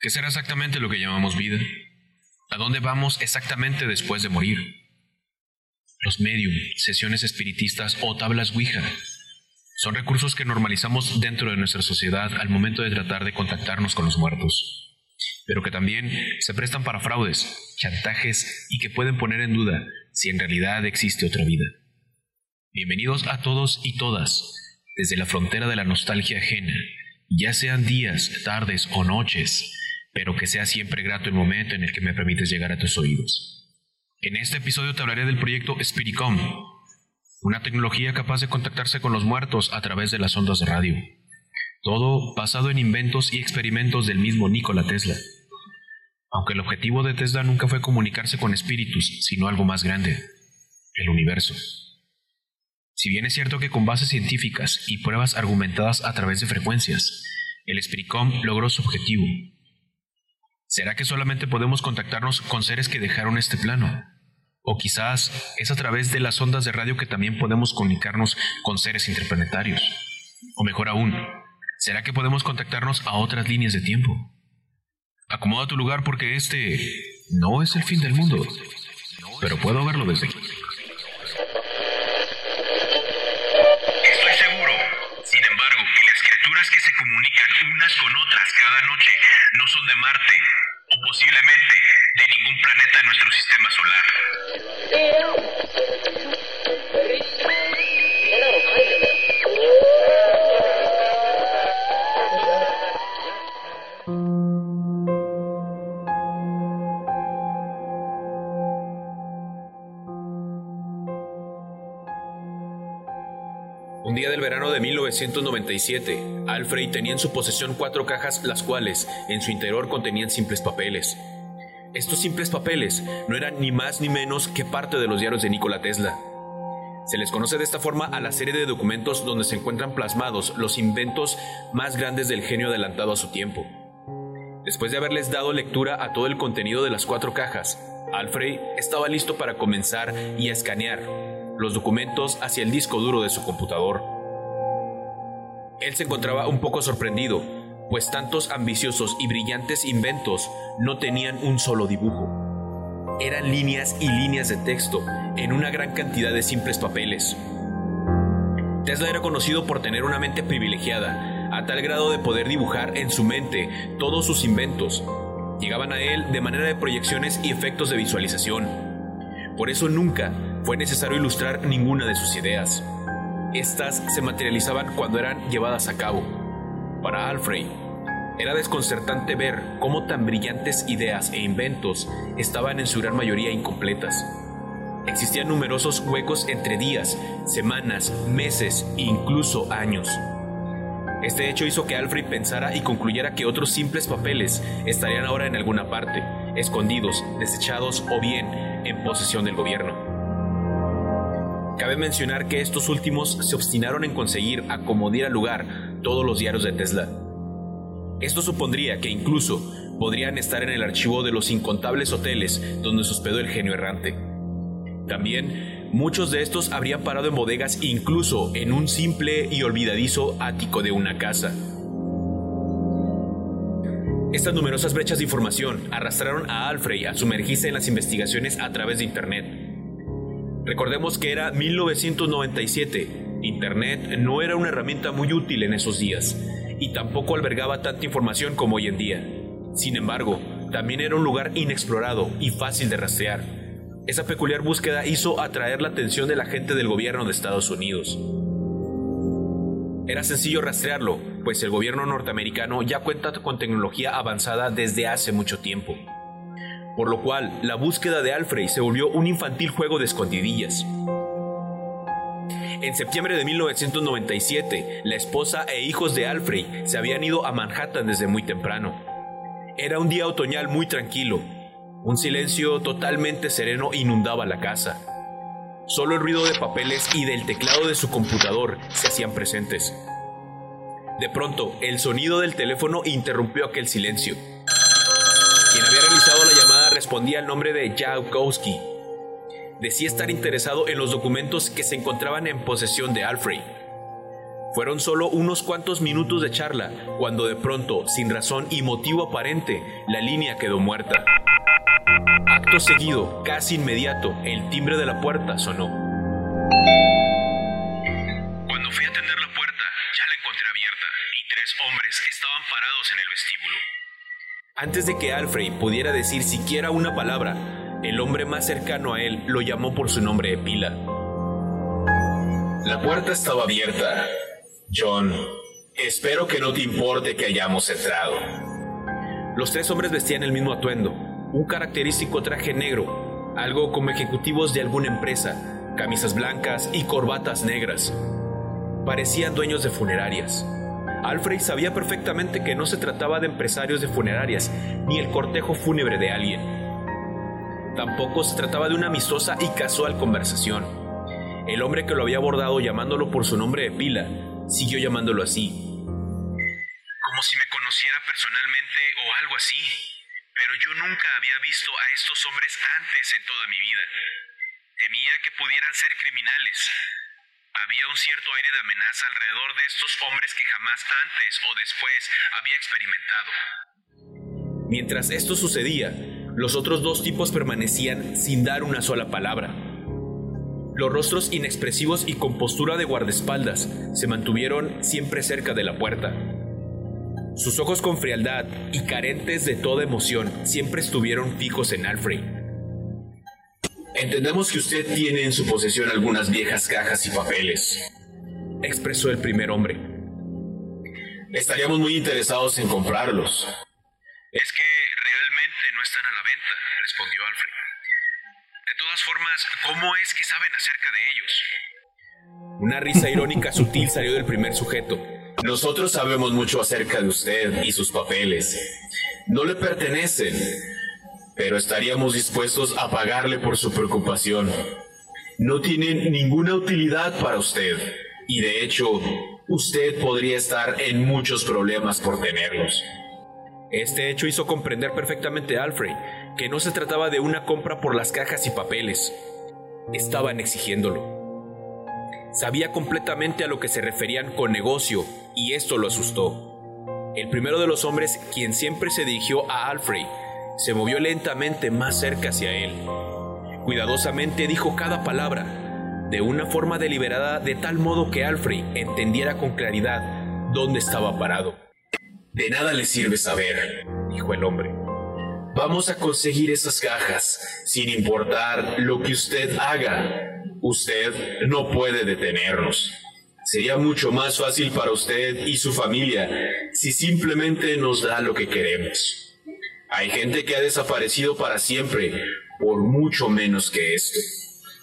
¿Qué será exactamente lo que llamamos vida? ¿A dónde vamos exactamente después de morir? Los medium, sesiones espiritistas o tablas Ouija son recursos que normalizamos dentro de nuestra sociedad al momento de tratar de contactarnos con los muertos, pero que también se prestan para fraudes, chantajes y que pueden poner en duda si en realidad existe otra vida. Bienvenidos a todos y todas desde la frontera de la nostalgia ajena, ya sean días, tardes o noches, pero que sea siempre grato el momento en el que me permites llegar a tus oídos. En este episodio te hablaré del proyecto Spiricom, una tecnología capaz de contactarse con los muertos a través de las ondas de radio. Todo basado en inventos y experimentos del mismo Nikola Tesla. Aunque el objetivo de Tesla nunca fue comunicarse con espíritus, sino algo más grande, el universo. Si bien es cierto que con bases científicas y pruebas argumentadas a través de frecuencias, el Spiricom logró su objetivo. ¿Será que solamente podemos contactarnos con seres que dejaron este plano? O quizás es a través de las ondas de radio que también podemos comunicarnos con seres interplanetarios. O mejor aún, ¿será que podemos contactarnos a otras líneas de tiempo? Acomoda tu lugar porque este no es el fin del mundo, pero puedo verlo desde aquí. Unas con otras cada noche no son de Marte o posiblemente de ningún planeta de nuestro sistema solar. Verano de 1997, Alfred tenía en su posesión cuatro cajas, las cuales, en su interior, contenían simples papeles. Estos simples papeles no eran ni más ni menos que parte de los diarios de Nikola Tesla. Se les conoce de esta forma a la serie de documentos donde se encuentran plasmados los inventos más grandes del genio adelantado a su tiempo. Después de haberles dado lectura a todo el contenido de las cuatro cajas, Alfred estaba listo para comenzar y escanear los documentos hacia el disco duro de su computador. Él se encontraba un poco sorprendido, pues tantos ambiciosos y brillantes inventos no tenían un solo dibujo. Eran líneas y líneas de texto en una gran cantidad de simples papeles. Tesla era conocido por tener una mente privilegiada, a tal grado de poder dibujar en su mente todos sus inventos. Llegaban a él de manera de proyecciones y efectos de visualización. Por eso nunca fue necesario ilustrar ninguna de sus ideas. Estas se materializaban cuando eran llevadas a cabo. Para Alfred, era desconcertante ver cómo tan brillantes ideas e inventos estaban en su gran mayoría incompletas. Existían numerosos huecos entre días, semanas, meses e incluso años. Este hecho hizo que Alfred pensara y concluyera que otros simples papeles estarían ahora en alguna parte, escondidos, desechados o bien en posesión del gobierno. Cabe mencionar que estos últimos se obstinaron en conseguir a como diera lugar todos los diarios de Tesla. Esto supondría que incluso podrían estar en el archivo de los incontables hoteles donde se hospedó el genio errante. También muchos de estos habrían parado en bodegas incluso en un simple y olvidadizo ático de una casa. Estas numerosas brechas de información arrastraron a Alfred a sumergirse en las investigaciones a través de Internet Recordemos que era 1997. Internet no era una herramienta muy útil en esos días y tampoco albergaba tanta información como hoy en día. Sin embargo, también era un lugar inexplorado y fácil de rastrear. Esa peculiar búsqueda hizo atraer la atención de la gente del gobierno de Estados Unidos. Era sencillo rastrearlo, pues el gobierno norteamericano ya cuenta con tecnología avanzada desde hace mucho tiempo por lo cual la búsqueda de Alfred se volvió un infantil juego de escondidillas. En septiembre de 1997, la esposa e hijos de Alfred se habían ido a Manhattan desde muy temprano. Era un día otoñal muy tranquilo. Un silencio totalmente sereno inundaba la casa. Solo el ruido de papeles y del teclado de su computador se hacían presentes. De pronto, el sonido del teléfono interrumpió aquel silencio. Quien había realizado la llamada respondía al nombre de Jakowski. Decía estar interesado en los documentos que se encontraban en posesión de Alfred. Fueron solo unos cuantos minutos de charla, cuando de pronto, sin razón y motivo aparente, la línea quedó muerta. Acto seguido, casi inmediato, el timbre de la puerta sonó. Cuando fui a atender la puerta, ya la encontré abierta y tres hombres estaban parados en el vestíbulo. Antes de que Alfred pudiera decir siquiera una palabra, el hombre más cercano a él lo llamó por su nombre de pila. La puerta estaba abierta. John, espero que no te importe que hayamos entrado. Los tres hombres vestían el mismo atuendo, un característico traje negro, algo como ejecutivos de alguna empresa, camisas blancas y corbatas negras. Parecían dueños de funerarias. Alfred sabía perfectamente que no se trataba de empresarios de funerarias ni el cortejo fúnebre de alguien. Tampoco se trataba de una amistosa y casual conversación. El hombre que lo había abordado llamándolo por su nombre de pila siguió llamándolo así. Como si me conociera personalmente o algo así. Pero yo nunca había visto a estos hombres antes en toda mi vida. Temía que pudieran ser criminales. Había un cierto aire de amenaza alrededor de estos hombres que jamás antes o después había experimentado. Mientras esto sucedía, los otros dos tipos permanecían sin dar una sola palabra. Los rostros inexpresivos y con postura de guardaespaldas se mantuvieron siempre cerca de la puerta. Sus ojos con frialdad y carentes de toda emoción siempre estuvieron fijos en Alfred. Entendemos que usted tiene en su posesión algunas viejas cajas y papeles, expresó el primer hombre. Estaríamos muy interesados en comprarlos. Es que realmente no están a la venta, respondió Alfred. De todas formas, ¿cómo es que saben acerca de ellos? Una risa irónica sutil salió del primer sujeto. Nosotros sabemos mucho acerca de usted y sus papeles. No le pertenecen, pero estaríamos dispuestos a pagarle por su preocupación. No tienen ninguna utilidad para usted y de hecho, usted podría estar en muchos problemas por tenerlos. Este hecho hizo comprender perfectamente a Alfred que no se trataba de una compra por las cajas y papeles. Estaban exigiéndolo. Sabía completamente a lo que se referían con negocio y esto lo asustó. El primero de los hombres, quien siempre se dirigió a Alfred, se movió lentamente más cerca hacia él. Cuidadosamente dijo cada palabra, de una forma deliberada de tal modo que Alfred entendiera con claridad dónde estaba parado. De nada le sirve saber, dijo el hombre. Vamos a conseguir esas cajas, sin importar lo que usted haga. Usted no puede detenernos. Sería mucho más fácil para usted y su familia si simplemente nos da lo que queremos. Hay gente que ha desaparecido para siempre por mucho menos que esto.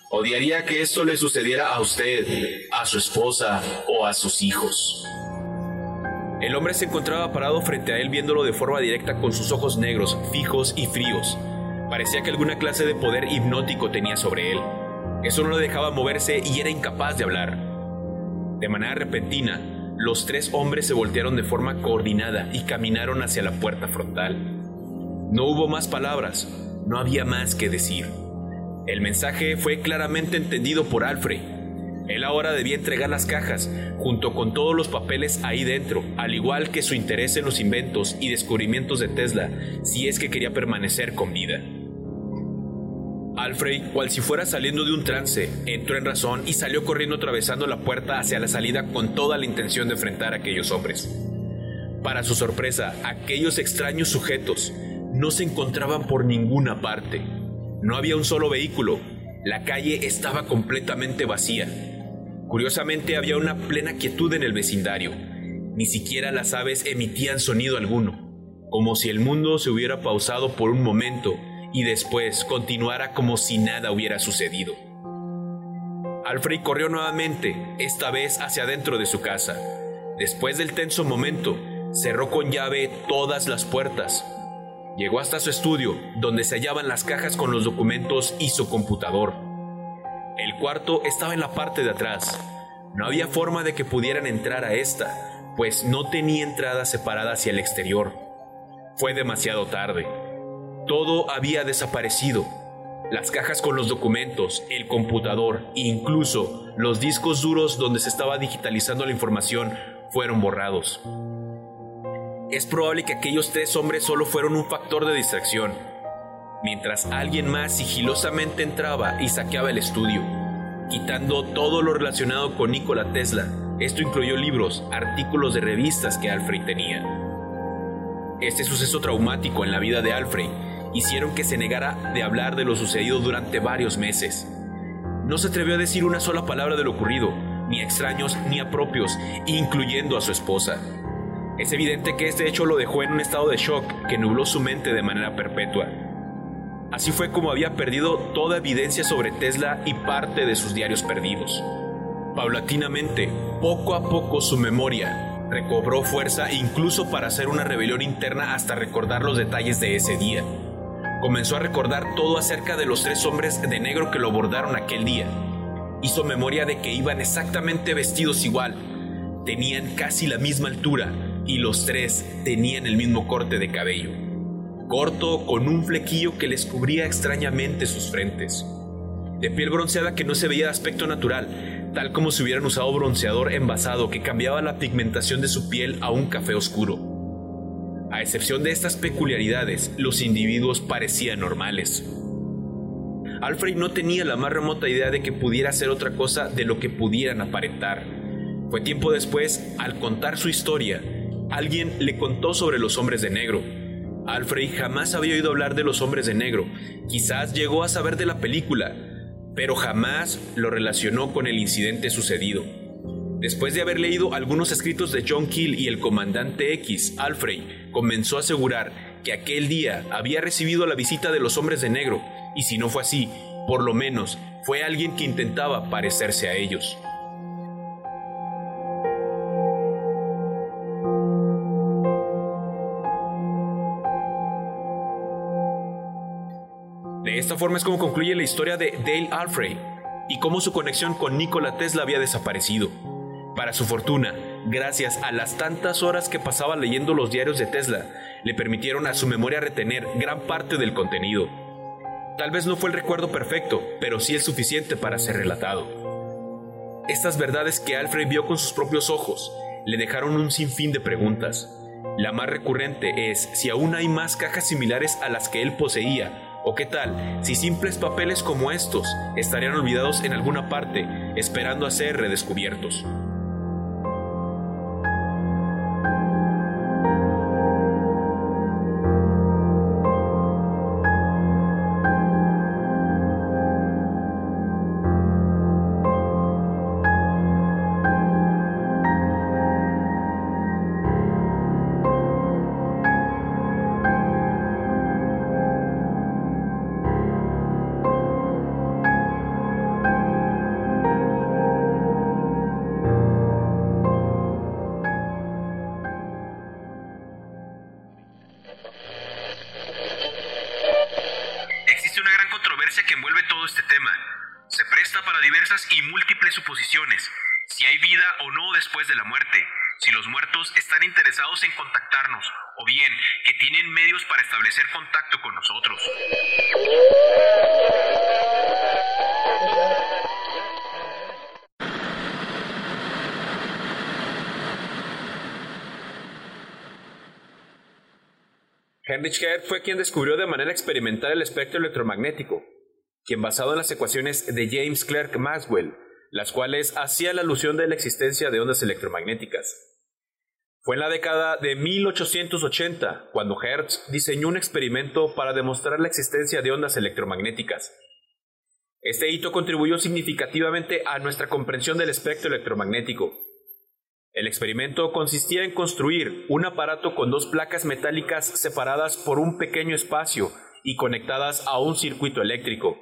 Odiaría que esto le sucediera a usted, a su esposa o a sus hijos. El hombre se encontraba parado frente a él viéndolo de forma directa con sus ojos negros, fijos y fríos. Parecía que alguna clase de poder hipnótico tenía sobre él. Eso no lo dejaba moverse y era incapaz de hablar. De manera repentina, los tres hombres se voltearon de forma coordinada y caminaron hacia la puerta frontal. No hubo más palabras, no había más que decir. El mensaje fue claramente entendido por Alfred. Él ahora debía entregar las cajas, junto con todos los papeles ahí dentro, al igual que su interés en los inventos y descubrimientos de Tesla, si es que quería permanecer con vida. Alfred, cual si fuera saliendo de un trance, entró en razón y salió corriendo atravesando la puerta hacia la salida con toda la intención de enfrentar a aquellos hombres. Para su sorpresa, aquellos extraños sujetos no se encontraban por ninguna parte. No había un solo vehículo. La calle estaba completamente vacía. Curiosamente había una plena quietud en el vecindario. Ni siquiera las aves emitían sonido alguno, como si el mundo se hubiera pausado por un momento y después continuara como si nada hubiera sucedido. Alfred corrió nuevamente, esta vez hacia adentro de su casa. Después del tenso momento, cerró con llave todas las puertas. Llegó hasta su estudio, donde se hallaban las cajas con los documentos y su computador. El cuarto estaba en la parte de atrás. No había forma de que pudieran entrar a esta, pues no tenía entrada separada hacia el exterior. Fue demasiado tarde. Todo había desaparecido. Las cajas con los documentos, el computador e incluso los discos duros donde se estaba digitalizando la información fueron borrados. Es probable que aquellos tres hombres solo fueron un factor de distracción, mientras alguien más sigilosamente entraba y saqueaba el estudio, quitando todo lo relacionado con Nikola Tesla. Esto incluyó libros, artículos de revistas que Alfred tenía. Este suceso traumático en la vida de Alfred hicieron que se negara de hablar de lo sucedido durante varios meses. No se atrevió a decir una sola palabra de lo ocurrido, ni a extraños ni a propios, incluyendo a su esposa. Es evidente que este hecho lo dejó en un estado de shock que nubló su mente de manera perpetua. Así fue como había perdido toda evidencia sobre Tesla y parte de sus diarios perdidos. Paulatinamente, poco a poco su memoria recobró fuerza incluso para hacer una rebelión interna hasta recordar los detalles de ese día. Comenzó a recordar todo acerca de los tres hombres de negro que lo abordaron aquel día. Hizo memoria de que iban exactamente vestidos igual, tenían casi la misma altura y los tres tenían el mismo corte de cabello, corto con un flequillo que les cubría extrañamente sus frentes. De piel bronceada que no se veía de aspecto natural, tal como si hubieran usado bronceador envasado que cambiaba la pigmentación de su piel a un café oscuro. A excepción de estas peculiaridades, los individuos parecían normales. Alfred no tenía la más remota idea de que pudiera ser otra cosa de lo que pudieran aparentar. Fue tiempo después, al contar su historia, alguien le contó sobre los hombres de negro. Alfred jamás había oído hablar de los hombres de negro, quizás llegó a saber de la película, pero jamás lo relacionó con el incidente sucedido. Después de haber leído algunos escritos de John Keel y el comandante X, Alfred comenzó a asegurar que aquel día había recibido la visita de los hombres de negro, y si no fue así, por lo menos fue alguien que intentaba parecerse a ellos. Esta forma es como concluye la historia de Dale Alfred y cómo su conexión con Nikola Tesla había desaparecido. Para su fortuna, gracias a las tantas horas que pasaba leyendo los diarios de Tesla, le permitieron a su memoria retener gran parte del contenido. Tal vez no fue el recuerdo perfecto, pero sí el suficiente para ser relatado. Estas verdades que Alfred vio con sus propios ojos le dejaron un sinfín de preguntas. La más recurrente es si aún hay más cajas similares a las que él poseía ¿O qué tal si simples papeles como estos estarían olvidados en alguna parte, esperando a ser redescubiertos? Contactarnos o bien que tienen medios para establecer contacto con nosotros. Heinrich Hertz fue quien descubrió de manera experimental el espectro electromagnético, quien basado en las ecuaciones de James Clerk Maxwell, las cuales hacían la alusión de la existencia de ondas electromagnéticas. Fue en la década de 1880 cuando Hertz diseñó un experimento para demostrar la existencia de ondas electromagnéticas. Este hito contribuyó significativamente a nuestra comprensión del espectro electromagnético. El experimento consistía en construir un aparato con dos placas metálicas separadas por un pequeño espacio y conectadas a un circuito eléctrico.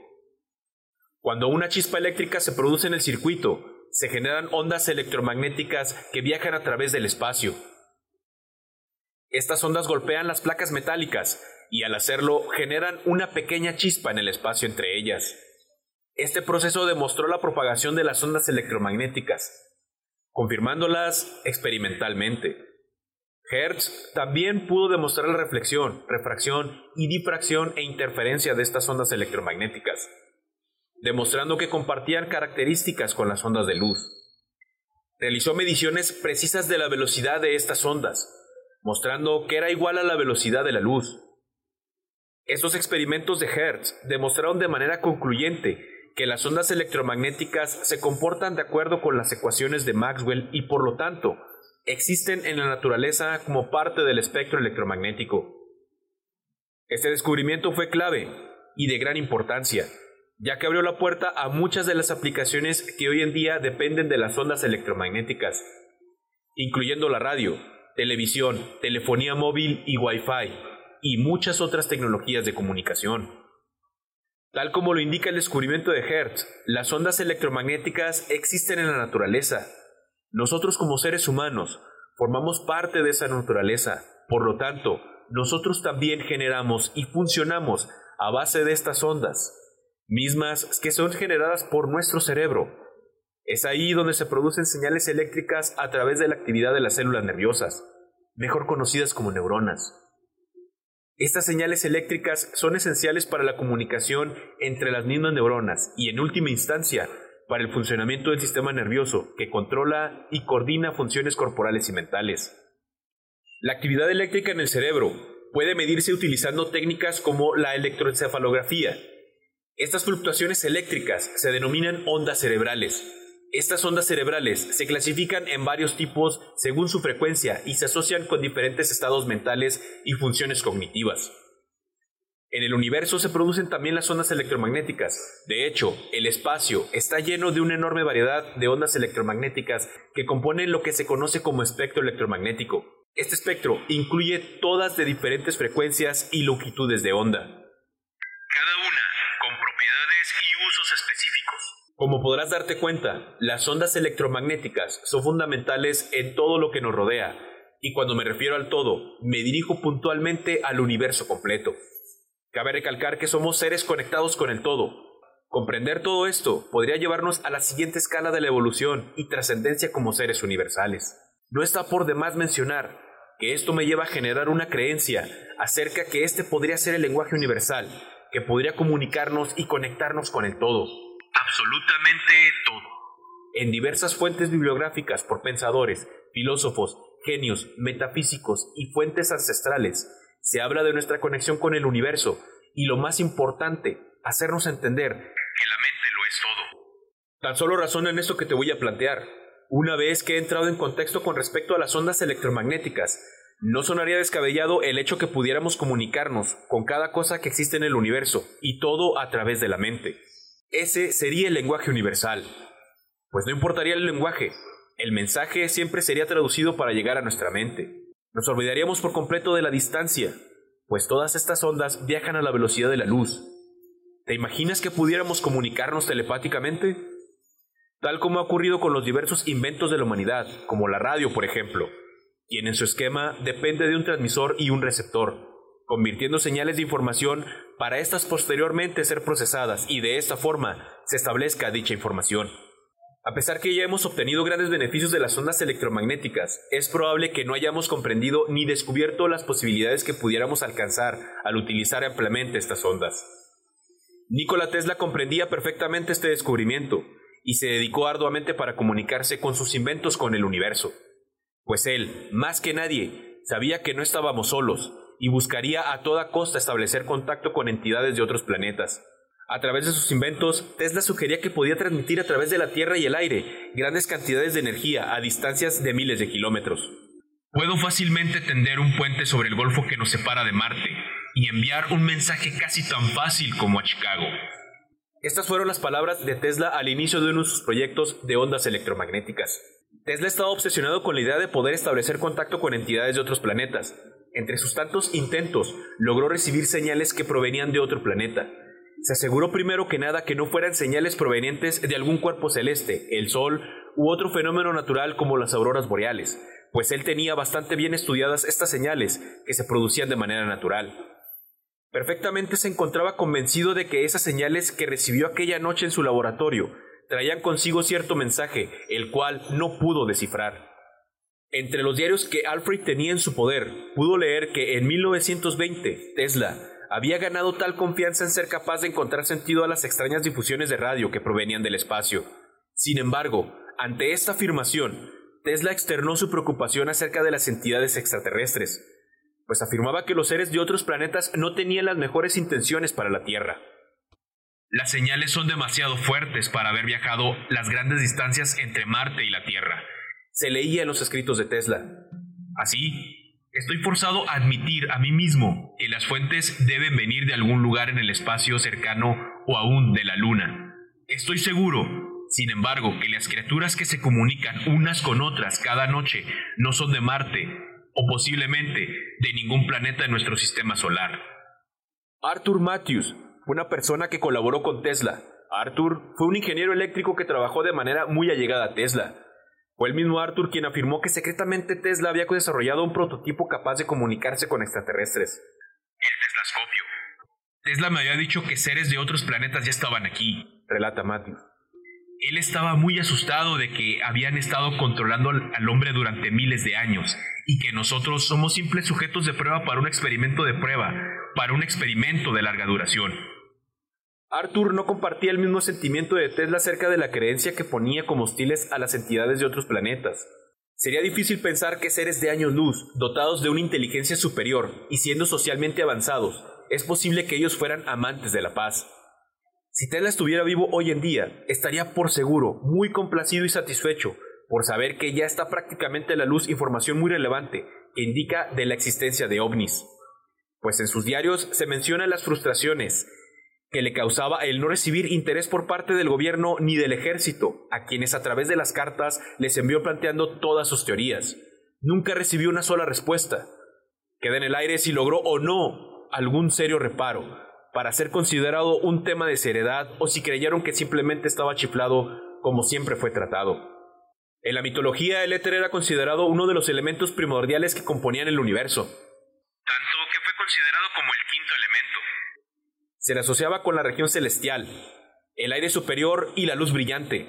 Cuando una chispa eléctrica se produce en el circuito, se generan ondas electromagnéticas que viajan a través del espacio. Estas ondas golpean las placas metálicas y al hacerlo generan una pequeña chispa en el espacio entre ellas. Este proceso demostró la propagación de las ondas electromagnéticas, confirmándolas experimentalmente. Hertz también pudo demostrar la reflexión, refracción y difracción e interferencia de estas ondas electromagnéticas, demostrando que compartían características con las ondas de luz. Realizó mediciones precisas de la velocidad de estas ondas, mostrando que era igual a la velocidad de la luz. Estos experimentos de Hertz demostraron de manera concluyente que las ondas electromagnéticas se comportan de acuerdo con las ecuaciones de Maxwell y por lo tanto existen en la naturaleza como parte del espectro electromagnético. Este descubrimiento fue clave y de gran importancia, ya que abrió la puerta a muchas de las aplicaciones que hoy en día dependen de las ondas electromagnéticas, incluyendo la radio, televisión, telefonía móvil y Wi-Fi, y muchas otras tecnologías de comunicación. Tal como lo indica el descubrimiento de Hertz, las ondas electromagnéticas existen en la naturaleza. Nosotros como seres humanos formamos parte de esa naturaleza, por lo tanto, nosotros también generamos y funcionamos a base de estas ondas, mismas que son generadas por nuestro cerebro. Es ahí donde se producen señales eléctricas a través de la actividad de las células nerviosas, mejor conocidas como neuronas. Estas señales eléctricas son esenciales para la comunicación entre las mismas neuronas y, en última instancia, para el funcionamiento del sistema nervioso que controla y coordina funciones corporales y mentales. La actividad eléctrica en el cerebro puede medirse utilizando técnicas como la electroencefalografía. Estas fluctuaciones eléctricas se denominan ondas cerebrales estas ondas cerebrales se clasifican en varios tipos según su frecuencia y se asocian con diferentes estados mentales y funciones cognitivas. En el universo se producen también las ondas electromagnéticas. De hecho, el espacio está lleno de una enorme variedad de ondas electromagnéticas que componen lo que se conoce como espectro electromagnético. Este espectro incluye todas de diferentes frecuencias y longitudes de onda. Como podrás darte cuenta, las ondas electromagnéticas son fundamentales en todo lo que nos rodea, y cuando me refiero al todo, me dirijo puntualmente al universo completo. Cabe recalcar que somos seres conectados con el todo. Comprender todo esto podría llevarnos a la siguiente escala de la evolución y trascendencia como seres universales. No está por demás mencionar que esto me lleva a generar una creencia acerca que este podría ser el lenguaje universal, que podría comunicarnos y conectarnos con el todo absolutamente todo. En diversas fuentes bibliográficas por pensadores, filósofos, genios, metafísicos y fuentes ancestrales, se habla de nuestra conexión con el universo y lo más importante, hacernos entender que la mente lo es todo. Tan solo razona en esto que te voy a plantear. Una vez que he entrado en contexto con respecto a las ondas electromagnéticas, no sonaría descabellado el hecho que pudiéramos comunicarnos con cada cosa que existe en el universo y todo a través de la mente. Ese sería el lenguaje universal. Pues no importaría el lenguaje, el mensaje siempre sería traducido para llegar a nuestra mente. Nos olvidaríamos por completo de la distancia, pues todas estas ondas viajan a la velocidad de la luz. ¿Te imaginas que pudiéramos comunicarnos telepáticamente? Tal como ha ocurrido con los diversos inventos de la humanidad, como la radio, por ejemplo, quien en su esquema depende de un transmisor y un receptor convirtiendo señales de información para estas posteriormente ser procesadas y de esta forma se establezca dicha información. A pesar que ya hemos obtenido grandes beneficios de las ondas electromagnéticas, es probable que no hayamos comprendido ni descubierto las posibilidades que pudiéramos alcanzar al utilizar ampliamente estas ondas. Nikola Tesla comprendía perfectamente este descubrimiento y se dedicó arduamente para comunicarse con sus inventos con el universo. Pues él, más que nadie, sabía que no estábamos solos, y buscaría a toda costa establecer contacto con entidades de otros planetas. A través de sus inventos, Tesla sugería que podía transmitir a través de la Tierra y el aire grandes cantidades de energía a distancias de miles de kilómetros. Puedo fácilmente tender un puente sobre el golfo que nos separa de Marte y enviar un mensaje casi tan fácil como a Chicago. Estas fueron las palabras de Tesla al inicio de uno de sus proyectos de ondas electromagnéticas. Tesla estaba obsesionado con la idea de poder establecer contacto con entidades de otros planetas, entre sus tantos intentos, logró recibir señales que provenían de otro planeta. Se aseguró primero que nada que no fueran señales provenientes de algún cuerpo celeste, el Sol u otro fenómeno natural como las auroras boreales, pues él tenía bastante bien estudiadas estas señales que se producían de manera natural. Perfectamente se encontraba convencido de que esas señales que recibió aquella noche en su laboratorio traían consigo cierto mensaje, el cual no pudo descifrar. Entre los diarios que Alfred tenía en su poder, pudo leer que en 1920 Tesla había ganado tal confianza en ser capaz de encontrar sentido a las extrañas difusiones de radio que provenían del espacio. Sin embargo, ante esta afirmación, Tesla externó su preocupación acerca de las entidades extraterrestres, pues afirmaba que los seres de otros planetas no tenían las mejores intenciones para la Tierra. Las señales son demasiado fuertes para haber viajado las grandes distancias entre Marte y la Tierra se leía en los escritos de Tesla. Así, estoy forzado a admitir a mí mismo que las fuentes deben venir de algún lugar en el espacio cercano o aún de la Luna. Estoy seguro, sin embargo, que las criaturas que se comunican unas con otras cada noche no son de Marte o posiblemente de ningún planeta de nuestro sistema solar. Arthur Matthews una persona que colaboró con Tesla. Arthur fue un ingeniero eléctrico que trabajó de manera muy allegada a Tesla. Fue el mismo Arthur quien afirmó que secretamente Tesla había desarrollado un prototipo capaz de comunicarse con extraterrestres. El Teslascopio. Tesla me había dicho que seres de otros planetas ya estaban aquí, relata Matthew. Él estaba muy asustado de que habían estado controlando al hombre durante miles de años y que nosotros somos simples sujetos de prueba para un experimento de prueba, para un experimento de larga duración. Arthur no compartía el mismo sentimiento de Tesla acerca de la creencia que ponía como hostiles a las entidades de otros planetas. Sería difícil pensar que seres de años luz, dotados de una inteligencia superior y siendo socialmente avanzados, es posible que ellos fueran amantes de la paz. Si Tesla estuviera vivo hoy en día, estaría por seguro muy complacido y satisfecho por saber que ya está prácticamente a la luz información muy relevante que indica de la existencia de ovnis. Pues en sus diarios se mencionan las frustraciones, que le causaba el no recibir interés por parte del gobierno ni del ejército, a quienes a través de las cartas les envió planteando todas sus teorías. Nunca recibió una sola respuesta. Queda en el aire si logró o no algún serio reparo, para ser considerado un tema de seriedad o si creyeron que simplemente estaba chiflado como siempre fue tratado. En la mitología el éter era considerado uno de los elementos primordiales que componían el universo. Tanto que fue considerado como el se le asociaba con la región celestial, el aire superior y la luz brillante.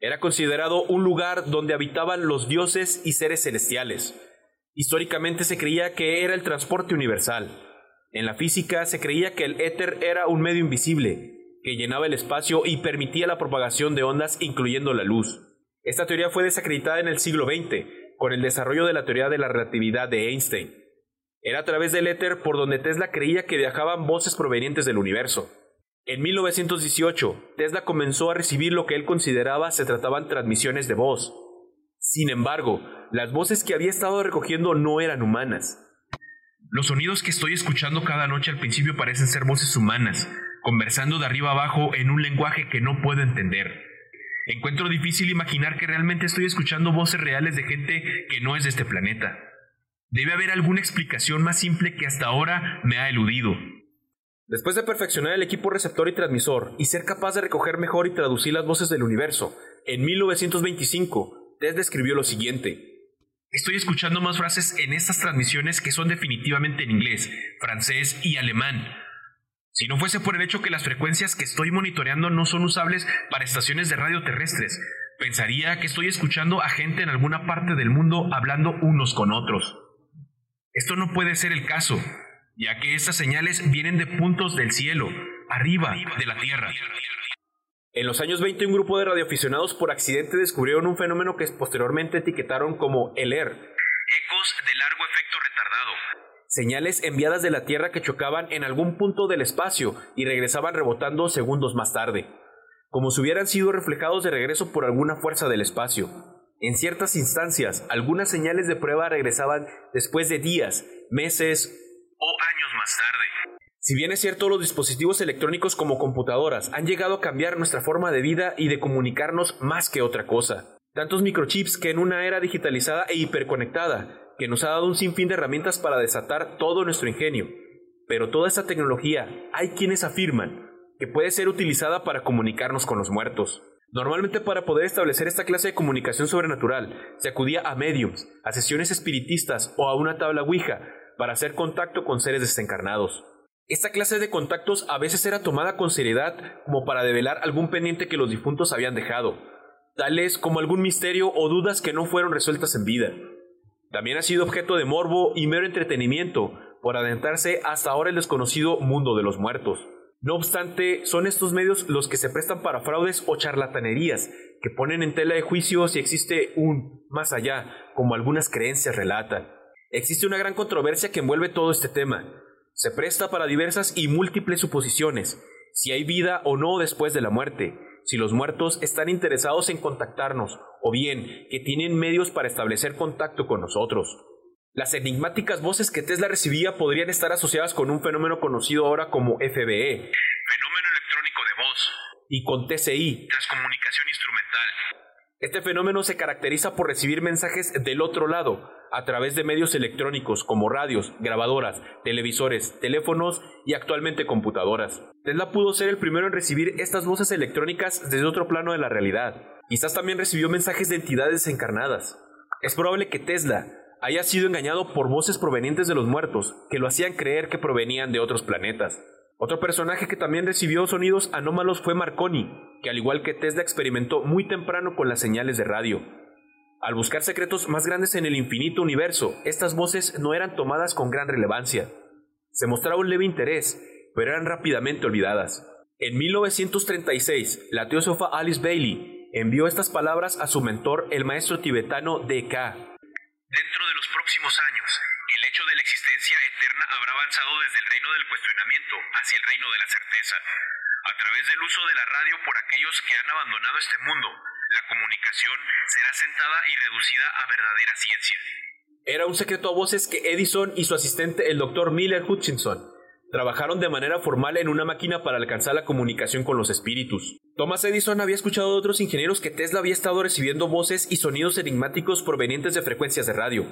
Era considerado un lugar donde habitaban los dioses y seres celestiales. Históricamente se creía que era el transporte universal. En la física se creía que el éter era un medio invisible, que llenaba el espacio y permitía la propagación de ondas incluyendo la luz. Esta teoría fue desacreditada en el siglo XX, con el desarrollo de la teoría de la relatividad de Einstein. Era a través del éter por donde Tesla creía que viajaban voces provenientes del universo. En 1918, Tesla comenzó a recibir lo que él consideraba se trataban transmisiones de voz. Sin embargo, las voces que había estado recogiendo no eran humanas. Los sonidos que estoy escuchando cada noche al principio parecen ser voces humanas, conversando de arriba abajo en un lenguaje que no puedo entender. Encuentro difícil imaginar que realmente estoy escuchando voces reales de gente que no es de este planeta. Debe haber alguna explicación más simple que hasta ahora me ha eludido. Después de perfeccionar el equipo receptor y transmisor y ser capaz de recoger mejor y traducir las voces del universo, en 1925, Tesla escribió lo siguiente. Estoy escuchando más frases en estas transmisiones que son definitivamente en inglés, francés y alemán. Si no fuese por el hecho que las frecuencias que estoy monitoreando no son usables para estaciones de radio terrestres, pensaría que estoy escuchando a gente en alguna parte del mundo hablando unos con otros. Esto no puede ser el caso, ya que estas señales vienen de puntos del cielo, arriba de la Tierra. En los años 20 un grupo de radioaficionados por accidente descubrieron un fenómeno que posteriormente etiquetaron como el ER. Ecos de largo efecto retardado. Señales enviadas de la Tierra que chocaban en algún punto del espacio y regresaban rebotando segundos más tarde, como si hubieran sido reflejados de regreso por alguna fuerza del espacio. En ciertas instancias, algunas señales de prueba regresaban después de días, meses o años más tarde. Si bien es cierto, los dispositivos electrónicos como computadoras han llegado a cambiar nuestra forma de vida y de comunicarnos más que otra cosa. Tantos microchips que en una era digitalizada e hiperconectada, que nos ha dado un sinfín de herramientas para desatar todo nuestro ingenio. Pero toda esta tecnología, hay quienes afirman que puede ser utilizada para comunicarnos con los muertos. Normalmente para poder establecer esta clase de comunicación sobrenatural, se acudía a mediums, a sesiones espiritistas o a una tabla Ouija para hacer contacto con seres desencarnados. Esta clase de contactos a veces era tomada con seriedad como para develar algún pendiente que los difuntos habían dejado, tales como algún misterio o dudas que no fueron resueltas en vida. También ha sido objeto de morbo y mero entretenimiento por adentrarse hasta ahora el desconocido mundo de los muertos. No obstante, son estos medios los que se prestan para fraudes o charlatanerías, que ponen en tela de juicio si existe un más allá, como algunas creencias relatan. Existe una gran controversia que envuelve todo este tema. Se presta para diversas y múltiples suposiciones, si hay vida o no después de la muerte, si los muertos están interesados en contactarnos, o bien que tienen medios para establecer contacto con nosotros. Las enigmáticas voces que Tesla recibía podrían estar asociadas con un fenómeno conocido ahora como FBE, fenómeno electrónico de voz, y con TCI, transcomunicación instrumental. Este fenómeno se caracteriza por recibir mensajes del otro lado, a través de medios electrónicos como radios, grabadoras, televisores, teléfonos y actualmente computadoras. Tesla pudo ser el primero en recibir estas voces electrónicas desde otro plano de la realidad. Quizás también recibió mensajes de entidades encarnadas. Es probable que Tesla haya sido engañado por voces provenientes de los muertos, que lo hacían creer que provenían de otros planetas. Otro personaje que también recibió sonidos anómalos fue Marconi, que al igual que Tesla experimentó muy temprano con las señales de radio. Al buscar secretos más grandes en el infinito universo, estas voces no eran tomadas con gran relevancia. Se mostraba un leve interés, pero eran rápidamente olvidadas. En 1936, la teósofa Alice Bailey envió estas palabras a su mentor, el maestro tibetano D.K., Dentro de los próximos años, el hecho de la existencia eterna habrá avanzado desde el reino del cuestionamiento hacia el reino de la certeza. A través del uso de la radio por aquellos que han abandonado este mundo, la comunicación será sentada y reducida a verdadera ciencia. Era un secreto a voces que Edison y su asistente, el doctor Miller Hutchinson, trabajaron de manera formal en una máquina para alcanzar la comunicación con los espíritus. Thomas Edison había escuchado de otros ingenieros que Tesla había estado recibiendo voces y sonidos enigmáticos provenientes de frecuencias de radio.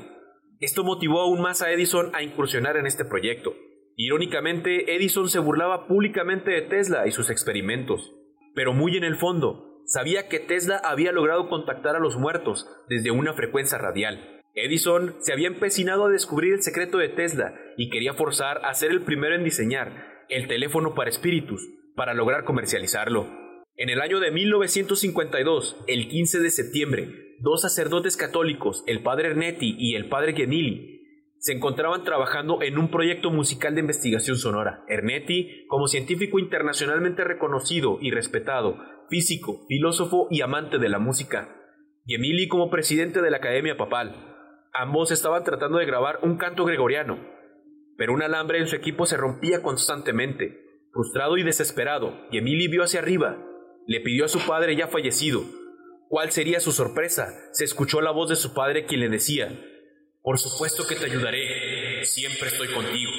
Esto motivó aún más a Edison a incursionar en este proyecto. Irónicamente, Edison se burlaba públicamente de Tesla y sus experimentos, pero muy en el fondo, sabía que Tesla había logrado contactar a los muertos desde una frecuencia radial. Edison se había empecinado a descubrir el secreto de Tesla y quería forzar a ser el primero en diseñar el teléfono para espíritus para lograr comercializarlo. En el año de 1952, el 15 de septiembre, dos sacerdotes católicos, el padre Ernetti y el padre Gemili, se encontraban trabajando en un proyecto musical de investigación sonora. Ernetti, como científico internacionalmente reconocido y respetado, físico, filósofo y amante de la música. Gemili como presidente de la Academia Papal. Ambos estaban tratando de grabar un canto gregoriano, pero un alambre en su equipo se rompía constantemente. Frustrado y desesperado, Emily vio hacia arriba. Le pidió a su padre ya fallecido. ¿Cuál sería su sorpresa? Se escuchó la voz de su padre quien le decía, Por supuesto que te ayudaré, siempre estoy contigo.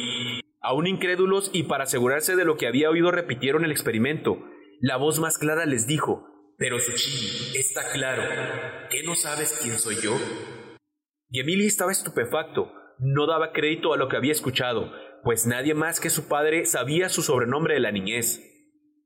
Aún incrédulos y para asegurarse de lo que había oído repitieron el experimento. La voz más clara les dijo, Pero Suchini, está claro, ¿qué no sabes quién soy yo? Y Emily estaba estupefacto, no daba crédito a lo que había escuchado, pues nadie más que su padre sabía su sobrenombre de la niñez.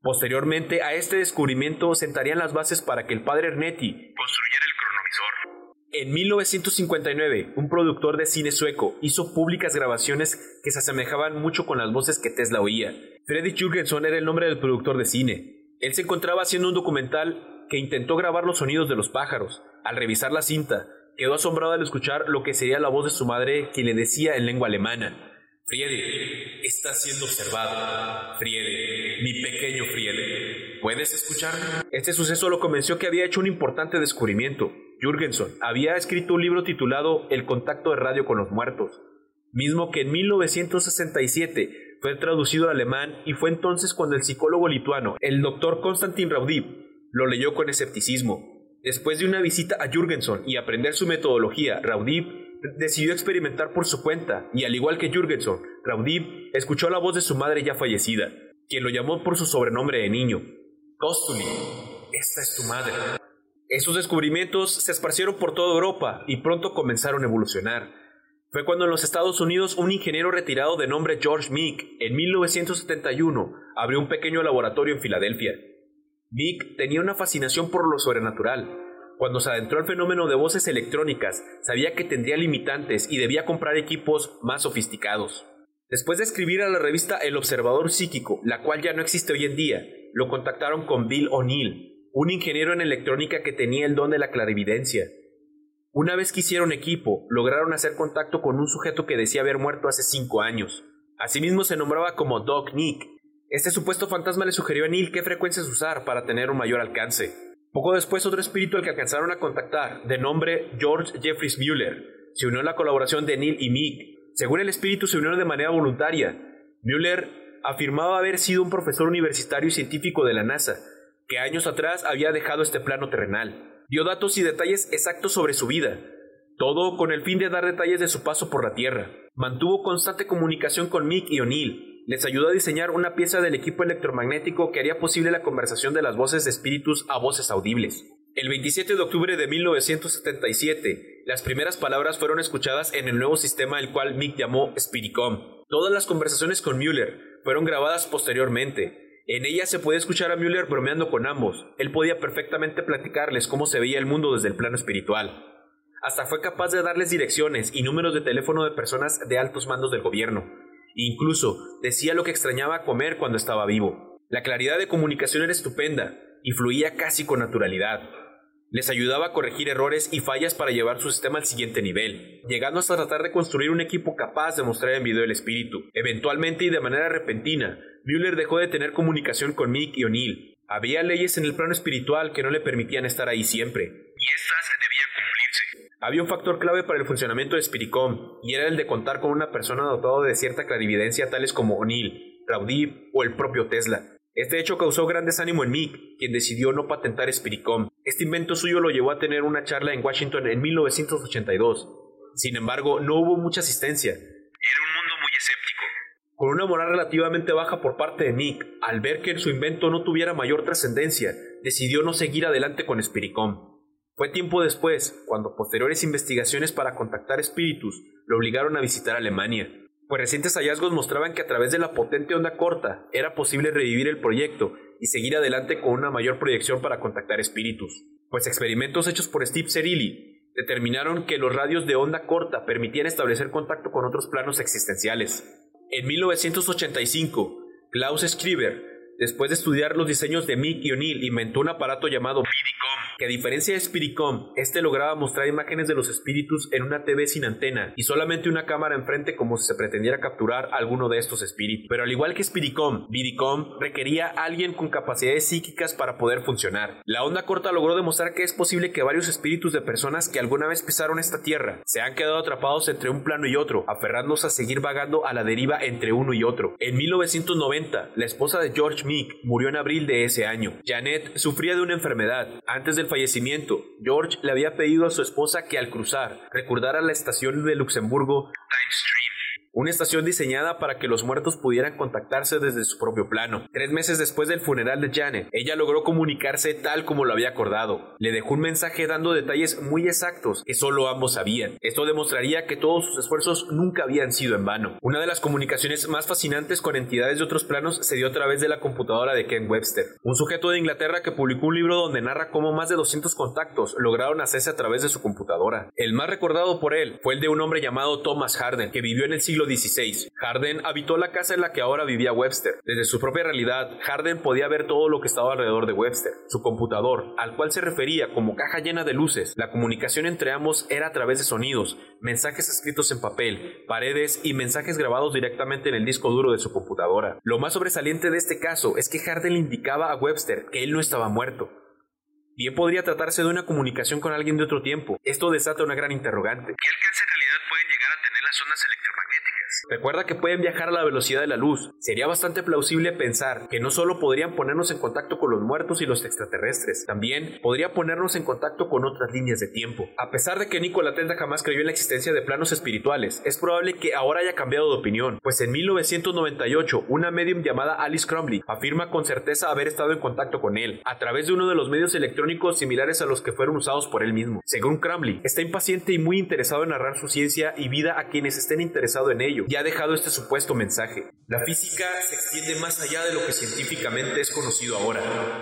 Posteriormente a este descubrimiento sentarían las bases para que el padre Ernetti construyera el cronovisor. En 1959, un productor de cine sueco hizo públicas grabaciones que se asemejaban mucho con las voces que Tesla oía. Freddy Jurgenson era el nombre del productor de cine. Él se encontraba haciendo un documental que intentó grabar los sonidos de los pájaros. Al revisar la cinta, Quedó asombrado al escuchar lo que sería la voz de su madre quien le decía en lengua alemana, Friede, estás siendo observado. Friede, mi pequeño Friede, ¿puedes escucharme? Este suceso lo convenció que había hecho un importante descubrimiento. Jürgenson había escrito un libro titulado El contacto de radio con los muertos, mismo que en 1967 fue traducido al alemán y fue entonces cuando el psicólogo lituano, el doctor Konstantin Raudiv, lo leyó con escepticismo. Después de una visita a Jürgenson y aprender su metodología, Raudiv decidió experimentar por su cuenta y al igual que Jürgenson, Raudiv escuchó la voz de su madre ya fallecida, quien lo llamó por su sobrenombre de niño. Kostuli, esta es tu madre. Esos descubrimientos se esparcieron por toda Europa y pronto comenzaron a evolucionar. Fue cuando en los Estados Unidos un ingeniero retirado de nombre George Meek, en 1971, abrió un pequeño laboratorio en Filadelfia. Vic tenía una fascinación por lo sobrenatural. Cuando se adentró al fenómeno de voces electrónicas, sabía que tendría limitantes y debía comprar equipos más sofisticados. Después de escribir a la revista El Observador Psíquico, la cual ya no existe hoy en día, lo contactaron con Bill O'Neill, un ingeniero en electrónica que tenía el don de la clarividencia. Una vez que hicieron equipo, lograron hacer contacto con un sujeto que decía haber muerto hace cinco años. Asimismo se nombraba como Doc Nick. Este supuesto fantasma le sugirió a Neil qué frecuencias usar para tener un mayor alcance. Poco después, otro espíritu al que alcanzaron a contactar, de nombre George Jeffries Mueller, se unió a la colaboración de Neil y Mick. Según el espíritu, se unieron de manera voluntaria. Mueller afirmaba haber sido un profesor universitario y científico de la NASA, que años atrás había dejado este plano terrenal. Dio datos y detalles exactos sobre su vida, todo con el fin de dar detalles de su paso por la Tierra. Mantuvo constante comunicación con Mick y O'Neill. Les ayudó a diseñar una pieza del equipo electromagnético que haría posible la conversación de las voces de espíritus a voces audibles. El 27 de octubre de 1977, las primeras palabras fueron escuchadas en el nuevo sistema el cual Mick llamó Spiricom. Todas las conversaciones con Mueller fueron grabadas posteriormente. En ellas se puede escuchar a Mueller bromeando con ambos. Él podía perfectamente platicarles cómo se veía el mundo desde el plano espiritual. Hasta fue capaz de darles direcciones y números de teléfono de personas de altos mandos del gobierno. Incluso decía lo que extrañaba comer cuando estaba vivo. La claridad de comunicación era estupenda y fluía casi con naturalidad. Les ayudaba a corregir errores y fallas para llevar su sistema al siguiente nivel, llegando hasta tratar de construir un equipo capaz de mostrar en video el espíritu. Eventualmente y de manera repentina, Mueller dejó de tener comunicación con Mick y O'Neill. Había leyes en el plano espiritual que no le permitían estar ahí siempre. Y debían. Había un factor clave para el funcionamiento de Spiricom, y era el de contar con una persona dotada de cierta clarividencia tales como O'Neill, Raudib o el propio Tesla. Este hecho causó gran desánimo en Mick, quien decidió no patentar Spiricom. Este invento suyo lo llevó a tener una charla en Washington en 1982. Sin embargo, no hubo mucha asistencia. Era un mundo muy escéptico. Con una moral relativamente baja por parte de Mick, al ver que su invento no tuviera mayor trascendencia, decidió no seguir adelante con Spiricom. Fue tiempo después, cuando posteriores investigaciones para contactar espíritus lo obligaron a visitar Alemania pues recientes hallazgos mostraban que a través de la potente onda corta era posible revivir el proyecto y seguir adelante con una mayor proyección para contactar espíritus. Pues experimentos hechos por Steve Cerilli determinaron que los radios de onda corta permitían establecer contacto con otros planos existenciales. En 1985, Klaus Skriver, después de estudiar los diseños de Mick y O'Neill, inventó un aparato llamado que a diferencia de Spiricom, este lograba mostrar imágenes de los espíritus en una TV sin antena y solamente una cámara enfrente como si se pretendiera capturar alguno de estos espíritus. Pero al igual que Spiricom, Vidicom requería a alguien con capacidades psíquicas para poder funcionar. La onda corta logró demostrar que es posible que varios espíritus de personas que alguna vez pisaron esta tierra se han quedado atrapados entre un plano y otro, aferrándose a seguir vagando a la deriva entre uno y otro. En 1990, la esposa de George Meek murió en abril de ese año. Janet sufría de una enfermedad. Antes del fallecimiento, George le había pedido a su esposa que al cruzar recordara la estación de Luxemburgo una estación diseñada para que los muertos pudieran contactarse desde su propio plano. Tres meses después del funeral de Janet, ella logró comunicarse tal como lo había acordado. Le dejó un mensaje dando detalles muy exactos que solo ambos sabían. Esto demostraría que todos sus esfuerzos nunca habían sido en vano. Una de las comunicaciones más fascinantes con entidades de otros planos se dio a través de la computadora de Ken Webster, un sujeto de Inglaterra que publicó un libro donde narra cómo más de 200 contactos lograron hacerse a través de su computadora. El más recordado por él fue el de un hombre llamado Thomas Harden, que vivió en el siglo XVI. Harden habitó la casa en la que ahora vivía Webster. Desde su propia realidad, Harden podía ver todo lo que estaba alrededor de Webster, su computador, al cual se refería como caja llena de luces. La comunicación entre ambos era a través de sonidos, mensajes escritos en papel, paredes y mensajes grabados directamente en el disco duro de su computadora. Lo más sobresaliente de este caso es que Harden le indicaba a Webster que él no estaba muerto. Bien podría tratarse de una comunicación con alguien de otro tiempo. Esto desata una gran interrogante. ¿Qué alcance en realidad pueden llegar a tener las ondas electromagnéticas? Recuerda que pueden viajar a la velocidad de la luz. Sería bastante plausible pensar que no solo podrían ponernos en contacto con los muertos y los extraterrestres, también podría ponernos en contacto con otras líneas de tiempo. A pesar de que Nikola Tesla jamás creyó en la existencia de planos espirituales, es probable que ahora haya cambiado de opinión, pues en 1998 una medium llamada Alice Crumley afirma con certeza haber estado en contacto con él a través de uno de los medios electrónicos similares a los que fueron usados por él mismo. Según Crumley, está impaciente y muy interesado en narrar su ciencia y vida a quienes estén interesados en ello ha dejado este supuesto mensaje. La física se extiende más allá de lo que científicamente es conocido ahora.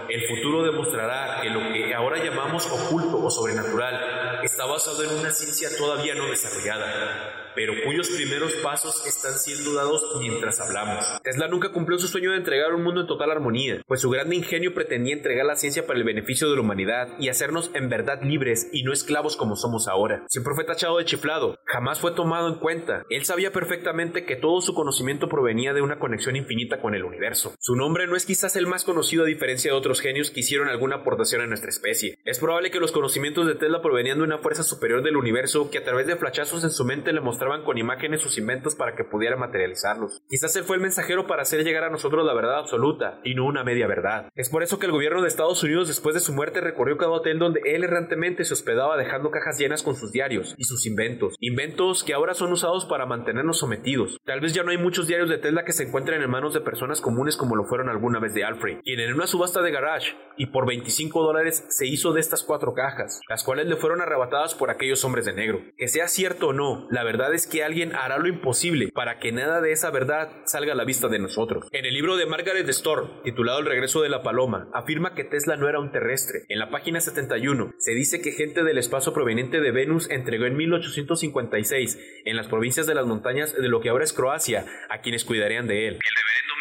El futuro demostrará que lo que ahora llamamos oculto o sobrenatural está basado en una ciencia todavía no desarrollada pero cuyos primeros pasos están siendo dados mientras hablamos. Tesla nunca cumplió su sueño de entregar un mundo en total armonía, pues su gran ingenio pretendía entregar la ciencia para el beneficio de la humanidad y hacernos en verdad libres y no esclavos como somos ahora. Siempre fue tachado de chiflado, jamás fue tomado en cuenta. Él sabía perfectamente que todo su conocimiento provenía de una conexión infinita con el universo. Su nombre no es quizás el más conocido a diferencia de otros genios que hicieron alguna aportación a nuestra especie. Es probable que los conocimientos de Tesla provenían de una fuerza superior del universo que a través de flachazos en su mente le con imágenes sus inventos para que pudiera materializarlos. Quizás él fue el mensajero para hacer llegar a nosotros la verdad absoluta y no una media verdad. Es por eso que el gobierno de Estados Unidos después de su muerte recorrió cada hotel donde él errantemente se hospedaba dejando cajas llenas con sus diarios y sus inventos. Inventos que ahora son usados para mantenernos sometidos. Tal vez ya no hay muchos diarios de Tesla que se encuentren en manos de personas comunes como lo fueron alguna vez de Alfred, quien en una subasta de garage y por 25 dólares se hizo de estas cuatro cajas, las cuales le fueron arrebatadas por aquellos hombres de negro. Que sea cierto o no, la verdad es que alguien hará lo imposible para que nada de esa verdad salga a la vista de nosotros. En el libro de Margaret Storr, titulado El regreso de la paloma, afirma que Tesla no era un terrestre. En la página 71 se dice que gente del espacio proveniente de Venus entregó en 1856 en las provincias de las montañas de lo que ahora es Croacia a quienes cuidarían de él. El reverendo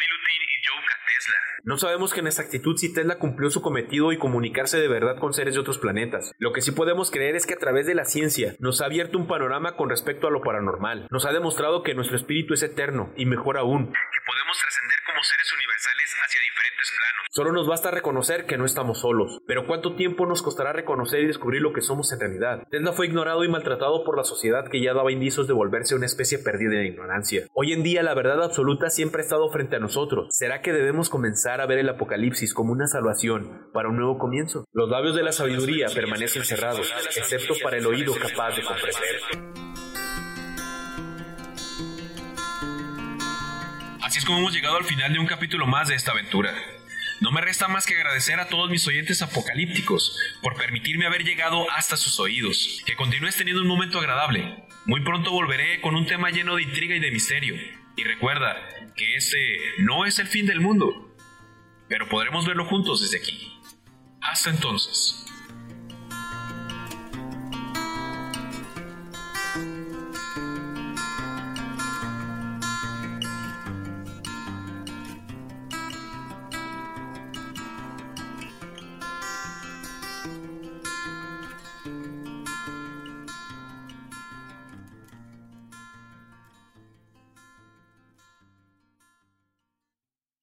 No sabemos que en exactitud si Tesla cumplió su cometido y comunicarse de verdad con seres de otros planetas. Lo que sí podemos creer es que a través de la ciencia nos ha abierto un panorama con respecto a lo paranormal. Nos ha demostrado que nuestro espíritu es eterno y mejor aún, Que podemos trascender como seres universales. Solo nos basta reconocer que no estamos solos. Pero ¿cuánto tiempo nos costará reconocer y descubrir lo que somos en realidad? Tesla fue ignorado y maltratado por la sociedad que ya daba indicios de volverse una especie perdida en la ignorancia. Hoy en día la verdad absoluta siempre ha estado frente a nosotros. ¿Será que debemos comenzar a ver el apocalipsis como una salvación para un nuevo comienzo? Los labios de la sabiduría permanecen cerrados, excepto para el oído capaz de comprender. Así es como hemos llegado al final de un capítulo más de esta aventura. No me resta más que agradecer a todos mis oyentes apocalípticos por permitirme haber llegado hasta sus oídos. Que continúes teniendo un momento agradable. Muy pronto volveré con un tema lleno de intriga y de misterio. Y recuerda que este no es el fin del mundo, pero podremos verlo juntos desde aquí. Hasta entonces.